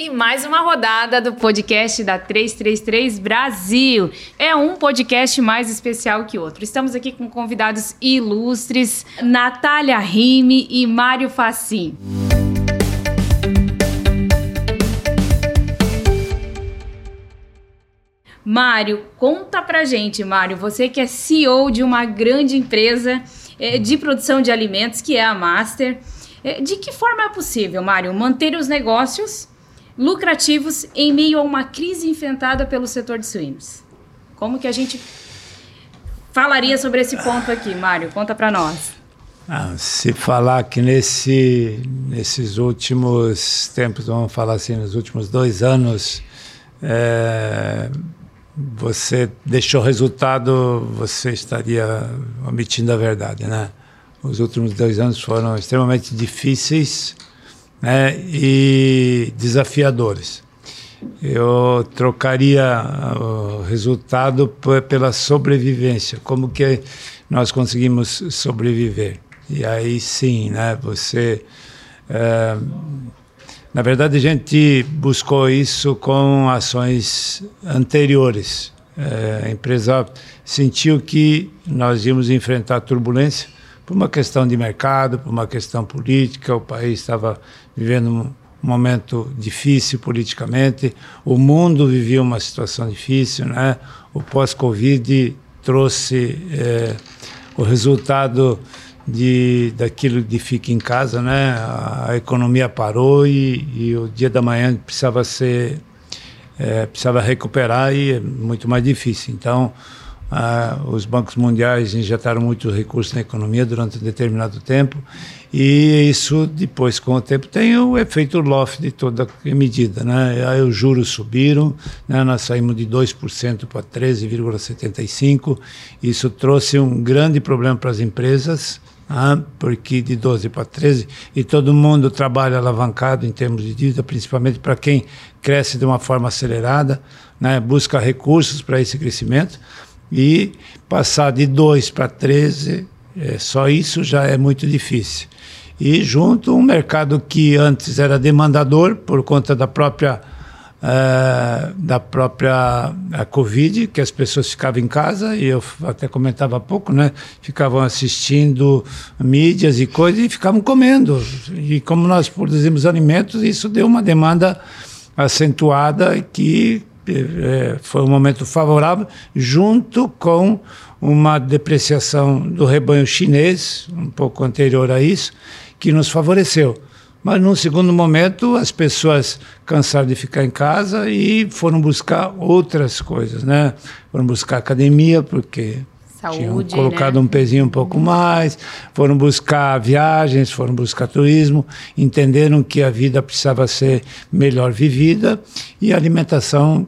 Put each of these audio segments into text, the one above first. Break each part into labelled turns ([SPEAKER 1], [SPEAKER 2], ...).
[SPEAKER 1] E mais uma rodada do podcast da 333 Brasil. É um podcast mais especial que outro. Estamos aqui com convidados ilustres, Natália Rime e Mário Facim. Mário, conta pra gente, Mário, você que é CEO de uma grande empresa eh, de produção de alimentos, que é a Master. Eh, de que forma é possível, Mário, manter os negócios lucrativos em meio a uma crise enfrentada pelo setor de suínos. Como que a gente falaria sobre esse ponto aqui, Mário? Conta para nós.
[SPEAKER 2] Ah, se falar que nesse, nesses últimos tempos, vamos falar assim, nos últimos dois anos, é, você deixou resultado, você estaria omitindo a verdade, né? Os últimos dois anos foram extremamente difíceis né, e desafiadores. Eu trocaria o resultado pela sobrevivência, como que nós conseguimos sobreviver. E aí sim, né, você... É, na verdade, a gente buscou isso com ações anteriores. É, a empresa sentiu que nós íamos enfrentar turbulência por uma questão de mercado, por uma questão política, o país estava vivendo um momento difícil politicamente, o mundo vivia uma situação difícil, né? O pós-Covid trouxe é, o resultado de daquilo de fique em casa, né? A, a economia parou e, e, o dia da manhã precisava ser é, precisava recuperar e é muito mais difícil. Então ah, os bancos mundiais injetaram muitos recursos na economia durante um determinado tempo e isso depois com o tempo tem o efeito loft de toda medida, né? Aí os juros subiram, né? Nós saímos de 2% para 13,75. Isso trouxe um grande problema para as empresas, ah, porque de 12 para 13 e todo mundo trabalha alavancado em termos de dívida, principalmente para quem cresce de uma forma acelerada, né? Busca recursos para esse crescimento e passar de 2 para 13, é, só isso já é muito difícil. E junto um mercado que antes era demandador por conta da própria é, da própria a Covid, que as pessoas ficavam em casa, e eu até comentava há pouco, né? Ficavam assistindo mídias e coisas e ficavam comendo. E como nós produzimos alimentos, isso deu uma demanda acentuada que foi um momento favorável, junto com uma depreciação do rebanho chinês, um pouco anterior a isso, que nos favoreceu. Mas num segundo momento, as pessoas cansaram de ficar em casa e foram buscar outras coisas, né? Foram buscar academia, porque Saúde, tinham colocado né? um pezinho um pouco mais, foram buscar viagens, foram buscar turismo, entenderam que a vida precisava ser melhor vivida e a alimentação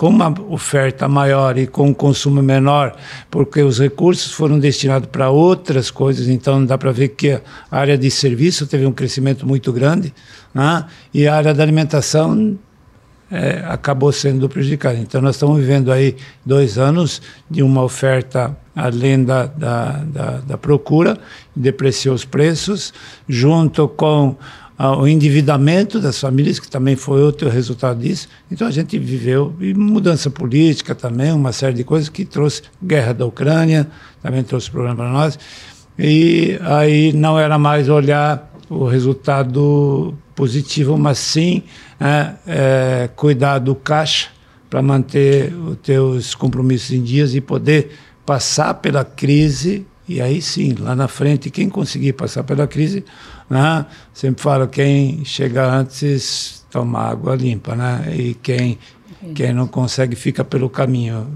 [SPEAKER 2] com uma oferta maior e com um consumo menor, porque os recursos foram destinados para outras coisas, então dá para ver que a área de serviço teve um crescimento muito grande, né? e a área da alimentação é, acabou sendo prejudicada. Então nós estamos vivendo aí dois anos de uma oferta além da, da, da, da procura, depreciou os preços, junto com o endividamento das famílias, que também foi outro resultado disso. Então a gente viveu e mudança política também, uma série de coisas que trouxe guerra da Ucrânia, também trouxe problema para nós. E aí não era mais olhar o resultado positivo, mas sim é, é, cuidar do caixa para manter os teus compromissos em dias e poder passar pela crise e aí sim, lá na frente, quem conseguir passar pela crise, né? sempre falo, quem chega antes toma água limpa, né? E quem, quem não consegue fica pelo caminho.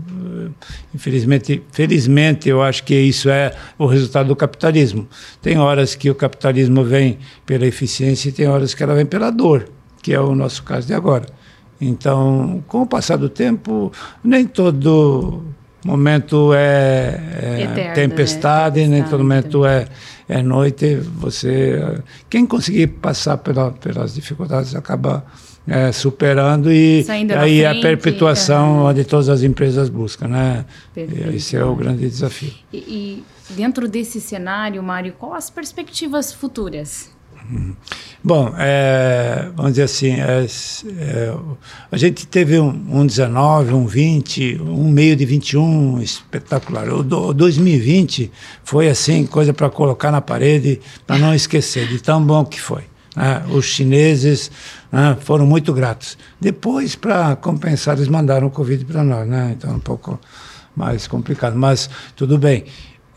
[SPEAKER 2] Infelizmente, felizmente, eu acho que isso é o resultado do capitalismo. Tem horas que o capitalismo vem pela eficiência e tem horas que ela vem pela dor, que é o nosso caso de agora. Então, com o passar do tempo, nem todo momento é, é Eterno, né? tempestade, né? nem todo momento é, é noite. Você, quem conseguir passar pela, pelas dificuldades acaba é, superando e aí é a perpetuação é. onde todas as empresas buscam, né? Perfeito. Esse é o grande desafio.
[SPEAKER 1] E, e dentro desse cenário, Mário, quais as perspectivas futuras?
[SPEAKER 2] Uhum. Bom, é, vamos dizer assim, é, é, a gente teve um, um 19, um 20, um meio de 21 espetacular. O, do, 2020 foi assim, coisa para colocar na parede, para não esquecer, de tão bom que foi. Né? Os chineses né, foram muito gratos. Depois, para compensar, eles mandaram o Covid para nós, né? então é um pouco mais complicado, mas tudo bem.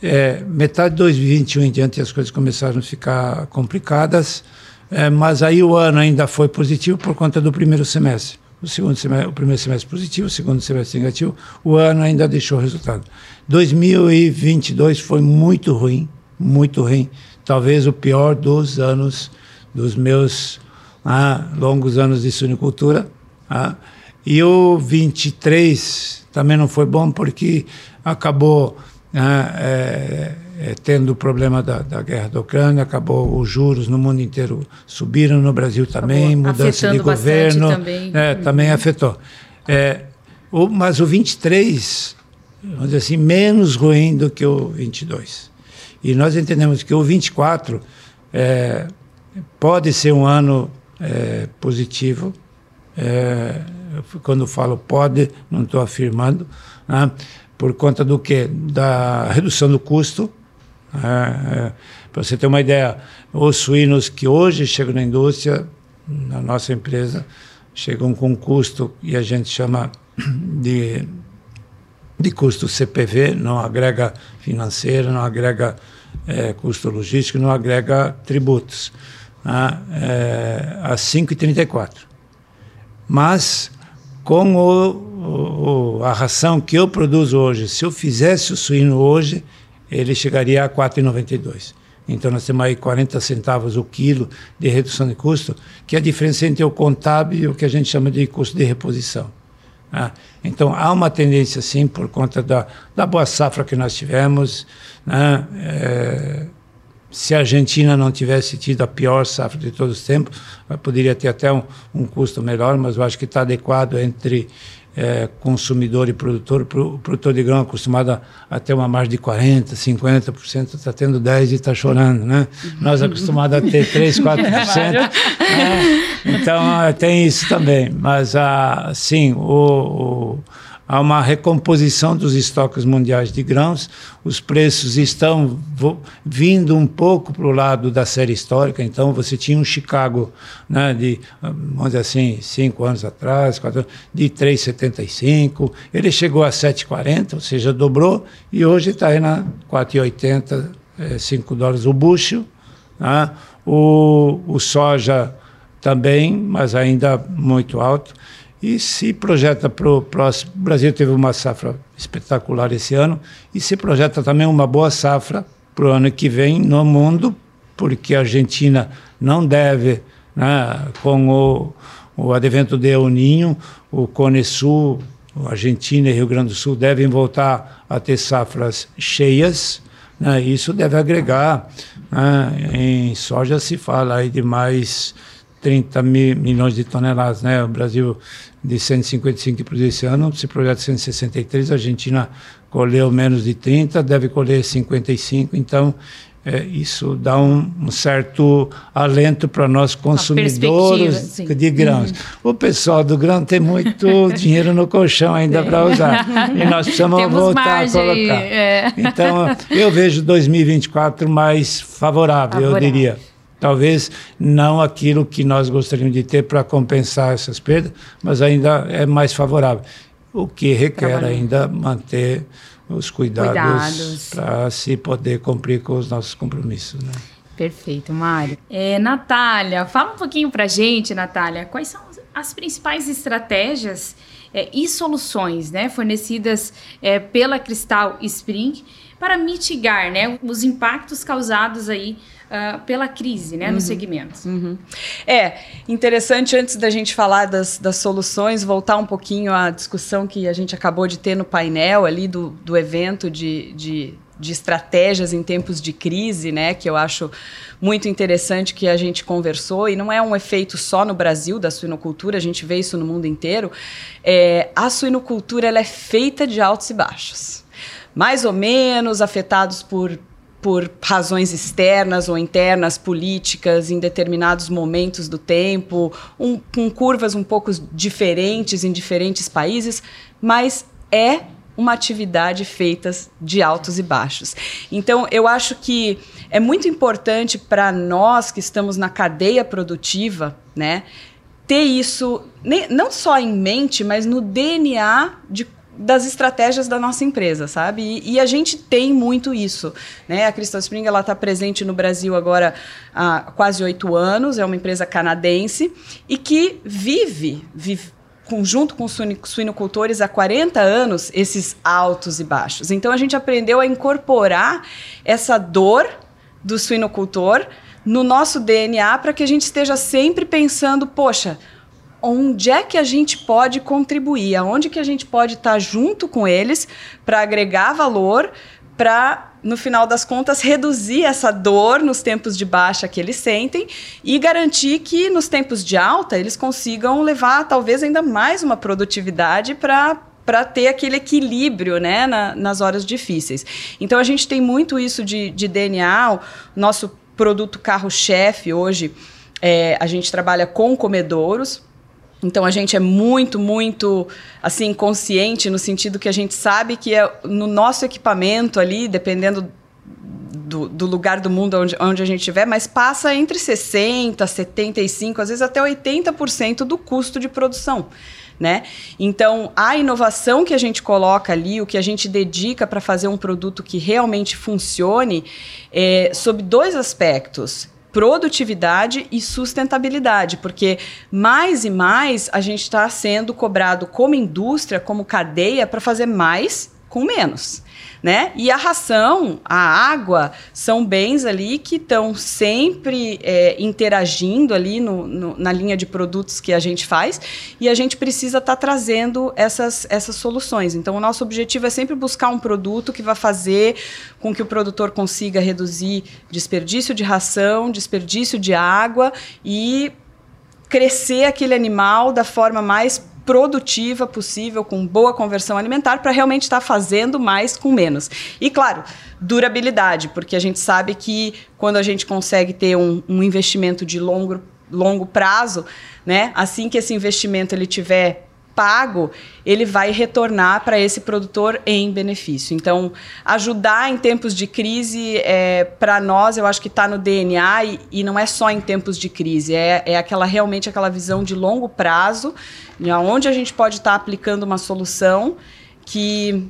[SPEAKER 2] É, metade de 2021 em diante as coisas começaram a ficar complicadas, é, mas aí o ano ainda foi positivo por conta do primeiro semestre. O segundo semestre, o primeiro semestre positivo, o segundo semestre negativo, o ano ainda deixou resultado. 2022 foi muito ruim, muito ruim, talvez o pior dos anos dos meus ah, longos anos de suinicultura. Ah, e o 23 também não foi bom porque acabou né, é, é, tendo o problema da, da, guerra da Ucrânia, acabou os juros no mundo inteiro subiram, no Brasil também, acabou mudança de governo também, é, uhum. também afetou. É, o, mas o 23, vamos dizer assim, menos ruim do que o 22. E nós entendemos que o 24 é, pode ser um ano é, positivo. É, quando falo pode, não estou afirmando. Né? Por conta do que? Da redução do custo. É, é, Para você ter uma ideia, os suínos que hoje chegam na indústria, na nossa empresa, chegam com custo e a gente chama de, de custo CPV, não agrega financeiro, não agrega é, custo logístico, não agrega tributos, né? é, a 5,34. Mas com o o, a ração que eu produzo hoje, se eu fizesse o suíno hoje, ele chegaria a 4,92. Então nós temos aí 40 centavos o quilo de redução de custo, que é a diferença entre o contábil e o que a gente chama de custo de reposição. Né? Então há uma tendência sim por conta da, da boa safra que nós tivemos. Né? É, se a Argentina não tivesse tido a pior safra de todos os tempos, poderia ter até um, um custo melhor, mas eu acho que está adequado entre é, consumidor e produtor, o produtor de grão acostumado a, a, ter uma margem de 40%, 50%, está tendo 10% e está chorando, né? Nós acostumados a ter 3%, 4%. né? Então, é, tem isso também. Mas, ah, sim, o, o há uma recomposição dos estoques mundiais de grãos, os preços estão vindo um pouco para o lado da série histórica, então você tinha um Chicago né, de, vamos dizer assim, cinco anos atrás, quatro, de 3,75, ele chegou a 7,40, ou seja, dobrou, e hoje está aí na 4,80, é, 5 dólares. O bushel, né? o, o soja também, mas ainda muito alto, e se projeta para o próximo. O Brasil teve uma safra espetacular esse ano e se projeta também uma boa safra para o ano que vem no mundo, porque a Argentina não deve, né, com o, o advento de El Ninho, o Cone Sul, Argentina e Rio Grande do Sul devem voltar a ter safras cheias. Né, isso deve agregar. Né, em soja se fala aí de mais 30 mil, milhões de toneladas. Né? O Brasil de 155 que produziu esse ano, se projeta 163, a Argentina colheu menos de 30, deve colher 55, então é, isso dá um, um, certo alento para nós consumidores de grãos. Uhum. O pessoal do grão tem muito dinheiro no colchão ainda para usar e nós precisamos Temos voltar a colocar. É. Então eu vejo 2024 mais favorável, favorável. eu diria. Talvez não aquilo que nós gostaríamos de ter para compensar essas perdas, mas ainda é mais favorável. O que requer ainda manter os cuidados, cuidados. para se poder cumprir com os nossos compromissos. Né?
[SPEAKER 1] Perfeito, Mário. É, Natália, fala um pouquinho para gente, Natália, quais são as principais estratégias é, e soluções né, fornecidas é, pela Cristal Spring para mitigar né, os impactos causados aí uh, pela crise né, uhum. no segmento.
[SPEAKER 3] Uhum. É, interessante, antes da gente falar das, das soluções, voltar um pouquinho à discussão que a gente acabou de ter no painel ali do, do evento de, de de estratégias em tempos de crise, né, que eu acho muito interessante que a gente conversou, e não é um efeito só no Brasil da suinocultura, a gente vê isso no mundo inteiro. É, a suinocultura ela é feita de altos e baixos. Mais ou menos afetados por por razões externas ou internas, políticas, em determinados momentos do tempo, um, com curvas um pouco diferentes em diferentes países, mas é uma atividade feita de altos e baixos. Então, eu acho que é muito importante para nós que estamos na cadeia produtiva, né, ter isso não só em mente, mas no DNA de das estratégias da nossa empresa, sabe? E, e, a gente tem muito isso, né? A Crystal Spring ela está presente no Brasil agora há quase oito anos, é uma empresa canadense e que vive, vive conjunto com os suinocultores há 40 anos esses altos e baixos. Então a gente aprendeu a incorporar essa dor do suinocultor no nosso DNA para que a gente esteja sempre pensando, poxa, onde é que a gente pode contribuir, aonde que a gente pode estar junto com eles para agregar valor, para no final das contas reduzir essa dor nos tempos de baixa que eles sentem e garantir que nos tempos de alta eles consigam levar talvez ainda mais uma produtividade para para ter aquele equilíbrio né, na, nas horas difíceis. Então a gente tem muito isso de, de DNA, o nosso produto carro-chefe hoje, é, a gente trabalha com comedouros, então a gente é muito, muito assim consciente no sentido que a gente sabe que é no nosso equipamento ali, dependendo do, do lugar do mundo onde, onde a gente estiver, mas passa entre 60, 75, às vezes até 80% do custo de produção. Né? Então, a inovação que a gente coloca ali, o que a gente dedica para fazer um produto que realmente funcione, é sob dois aspectos produtividade e sustentabilidade, porque mais e mais a gente está sendo cobrado como indústria, como cadeia, para fazer mais com menos né? E a ração, a água, são bens ali que estão sempre é, interagindo ali no, no, na linha de produtos que a gente faz e a gente precisa estar tá trazendo essas, essas soluções. Então, o nosso objetivo é sempre buscar um produto que vai fazer com que o produtor consiga reduzir desperdício de ração, desperdício de água e crescer aquele animal da forma mais produtiva possível, com boa conversão alimentar, para realmente estar tá fazendo mais com menos. E, claro, durabilidade, porque a gente sabe que quando a gente consegue ter um, um investimento de longo, longo prazo, né, assim que esse investimento ele tiver pago, ele vai retornar para esse produtor em benefício. Então, ajudar em tempos de crise, é, para nós, eu acho que está no DNA e, e, não é só em tempos de crise, é, é aquela realmente aquela visão de longo prazo, de onde a gente pode estar tá aplicando uma solução que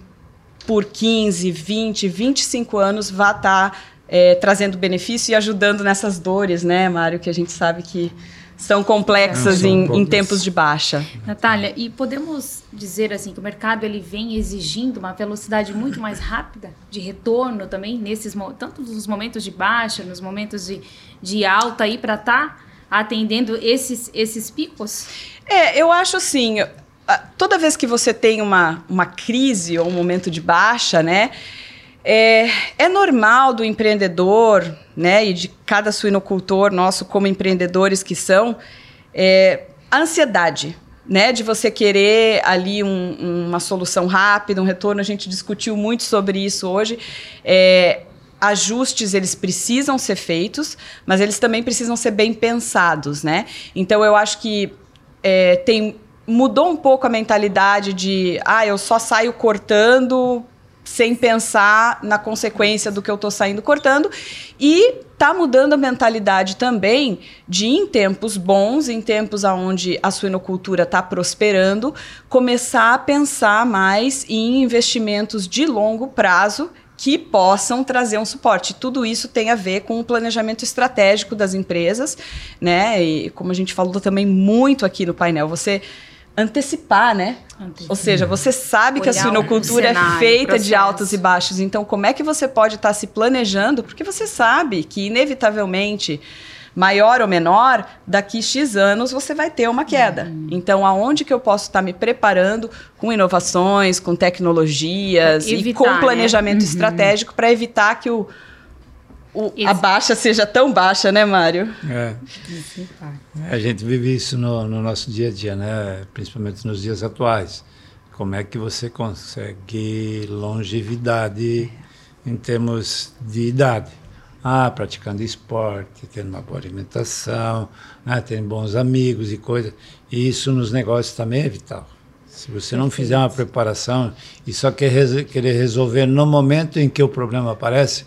[SPEAKER 3] por 15, 20, 25 anos vá estar tá, é, trazendo benefício e ajudando nessas dores, né, Mário, que a gente sabe que são complexas em, em, tempos de baixa.
[SPEAKER 1] Natália, e podemos dizer assim que o mercado ele vem exigindo uma velocidade muito mais rápida de retorno também nesses tanto nos momentos de baixa, nos momentos de, de alta aí para estar tá atendendo esses esses picos?
[SPEAKER 3] É, eu acho assim, toda vez que você tem uma, uma crise ou um momento de baixa, né? É, é normal do empreendedor, né, e de cada suinocultor nosso como empreendedores que são, é, a ansiedade, né, de você querer ali um, uma solução rápida, um retorno. A gente discutiu muito sobre isso hoje. É, ajustes eles precisam ser feitos, mas eles também precisam ser bem pensados, né? Então eu acho que é, tem mudou um pouco a mentalidade de ah eu só saio cortando sem pensar na consequência do que eu estou saindo cortando. E está mudando a mentalidade também de, em tempos bons, em tempos onde a suinocultura está prosperando, começar a pensar mais em investimentos de longo prazo que possam trazer um suporte. Tudo isso tem a ver com o planejamento estratégico das empresas, né? E como a gente falou também muito aqui no painel, você antecipar, né? Antecipar. Ou seja, você sabe Olhar que a suinocultura cenário, é feita processo. de altos e baixos. Então, como é que você pode estar tá se planejando? Porque você sabe que, inevitavelmente, maior ou menor, daqui X anos você vai ter uma queda. Uhum. Então, aonde que eu posso estar tá me preparando com inovações, com tecnologias evitar, e com planejamento né? estratégico para evitar que o o, a baixa seja tão baixa, né, Mário?
[SPEAKER 2] É. A gente vive isso no, no, nosso dia a dia, né? Principalmente nos dias atuais. Como é que você consegue longevidade em termos de idade. Ah, praticando esporte, tendo uma boa alimentação, né, tendo bons amigos e coisas. E isso nos negócios também é vital. Se você não fizer uma preparação e só quer querer resolver no momento em que o problema aparece,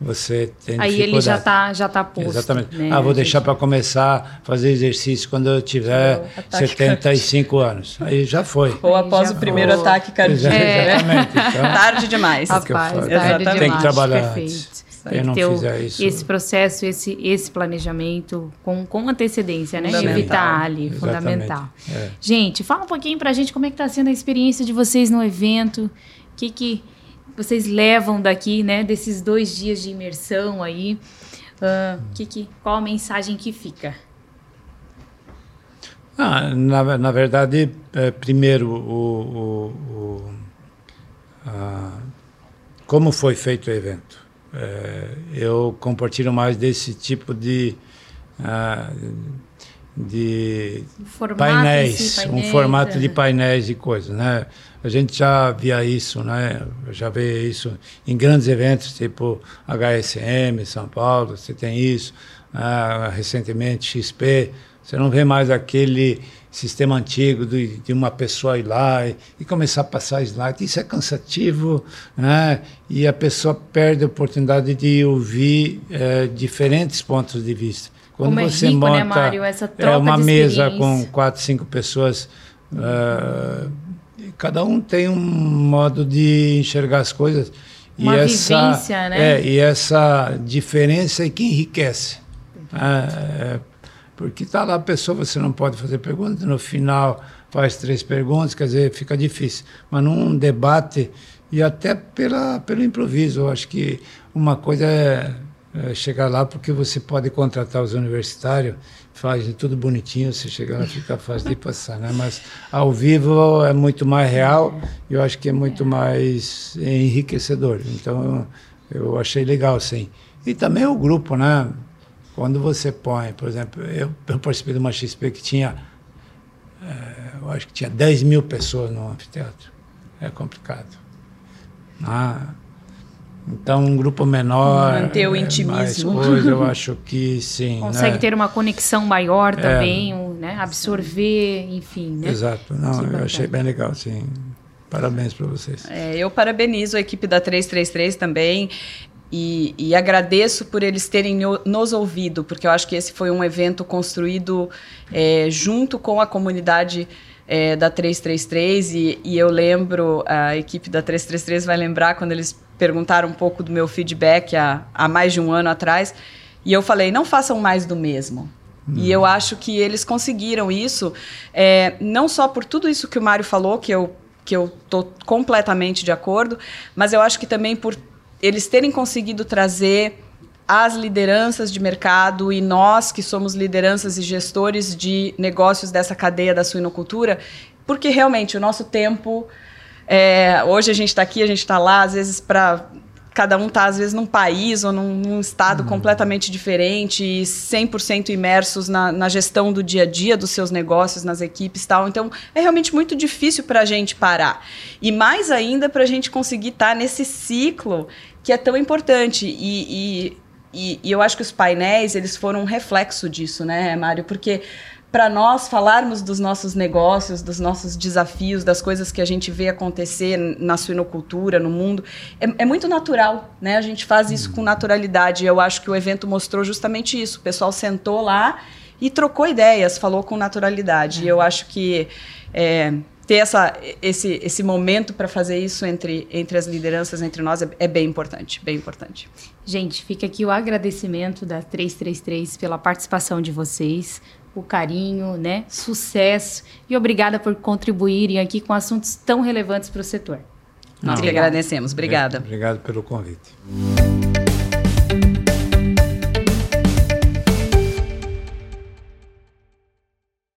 [SPEAKER 2] você tem
[SPEAKER 1] Aí ele já está já tá posto.
[SPEAKER 2] Exatamente. Né? Ah, vou deixar para começar a fazer exercício quando eu tiver 75 anos. Aí já foi.
[SPEAKER 3] Ou após já o primeiro foi. ataque cardíaco. É. Exatamente. Então, tarde demais.
[SPEAKER 1] Rapaz, tarde
[SPEAKER 2] Exatamente. Tem que trabalhar Perfeito. antes. Tem que ter o,
[SPEAKER 1] isso, esse processo, esse, esse planejamento com, com antecedência, né? Evitar ali, Exatamente. fundamental. É. Gente, fala um pouquinho para a gente como é que está sendo a experiência de vocês no evento. O que que vocês levam daqui, né, desses dois dias de imersão aí? Uh, que, que, qual a mensagem que fica?
[SPEAKER 2] Ah, na, na verdade, é, primeiro, o, o, o a, como foi feito o evento. É, eu compartilho mais desse tipo de, uh, de painéis, painéis, um formato de painéis e coisas, né? A gente já via isso, né? Já vê isso em grandes eventos, tipo HSM, São Paulo, você tem isso. Ah, recentemente, XP. Você não vê mais aquele sistema antigo de, de uma pessoa ir lá e, e, começar a passar slide. Isso é cansativo, né? E a pessoa perde a oportunidade de ouvir é, diferentes pontos de vista.
[SPEAKER 1] Quando Como é você é rico, né, monta né, Mário, essa troca
[SPEAKER 2] é uma mesa com quatro, cinco pessoas. Uh, cada um tem um modo de enxergar as coisas.
[SPEAKER 1] Uma e vivência, essa,
[SPEAKER 2] né? É, e essa diferença é que enriquece. É, é, porque está lá a pessoa, você não pode fazer perguntas, no final faz três perguntas, quer dizer, fica difícil. Mas num debate, e até pela, pelo improviso, eu acho que uma coisa é, é chegar lá porque você pode contratar os universitários faz tudo bonitinho, você chega lá fica fácil de passar, né? Mas ao vivo é muito mais real e eu acho que é muito mais enriquecedor. Então eu achei legal, sim. E também o grupo, né? Quando você põe, por exemplo, eu, eu participei de uma XP que tinha, é, eu acho que tinha 10 mil pessoas no anfiteatro. É complicado. Ah, então, um grupo menor.
[SPEAKER 3] Manter o é, intimismo.
[SPEAKER 2] coisa, eu acho que sim.
[SPEAKER 1] Consegue
[SPEAKER 2] né?
[SPEAKER 1] ter uma conexão maior é. também, é, um, né? absorver, enfim. Né?
[SPEAKER 2] Exato. Não, eu achei bem legal, sim. Parabéns para vocês.
[SPEAKER 3] É, eu parabenizo a equipe da 333 também. E, e, agradeço por eles terem nos ouvido, porque eu acho que esse foi um evento construído é, junto com a comunidade é, da 333 e, e, eu lembro, a equipe da 333 vai lembrar quando eles perguntaram um pouco do meu feedback há, há mais de um ano atrás, e eu falei, não façam mais do mesmo. Hum. E eu acho que eles conseguiram isso, é, não só por tudo isso que o Mário falou, que eu que eu tô completamente de acordo, mas eu acho que também por eles terem conseguido trazer as lideranças de mercado e nós que somos lideranças e gestores de negócios dessa cadeia da suinocultura, porque realmente o nosso tempo. É, hoje a gente está aqui, a gente está lá, às vezes para cada um está às vezes num país ou num, num estado uhum. completamente diferente e 100% imersos na, na, gestão do dia a dia dos seus negócios, nas equipes e tal. Então, é realmente muito difícil para a gente parar. E mais ainda para a gente conseguir estar tá nesse ciclo que é tão importante. E, e e, e, eu acho que os painéis eles foram um reflexo disso, né, Mário? Porque para nós falarmos dos nossos negócios, dos nossos desafios, das coisas que a gente vê acontecer na suinocultura, no mundo, é, é muito natural, né? A gente faz isso com naturalidade. Eu acho que o evento mostrou justamente isso. O pessoal sentou lá e trocou ideias, falou com naturalidade. E eu acho que é, ter essa, esse, esse momento para fazer isso entre, entre as lideranças, entre nós, é, é, bem importante, bem importante.
[SPEAKER 1] Gente, fica aqui o agradecimento da 333 pela participação de vocês, o carinho, né? Sucesso e obrigada por contribuírem aqui com assuntos tão relevantes para o setor.
[SPEAKER 3] Nós que agradecemos. Obrigada.
[SPEAKER 2] Obrigado pelo convite.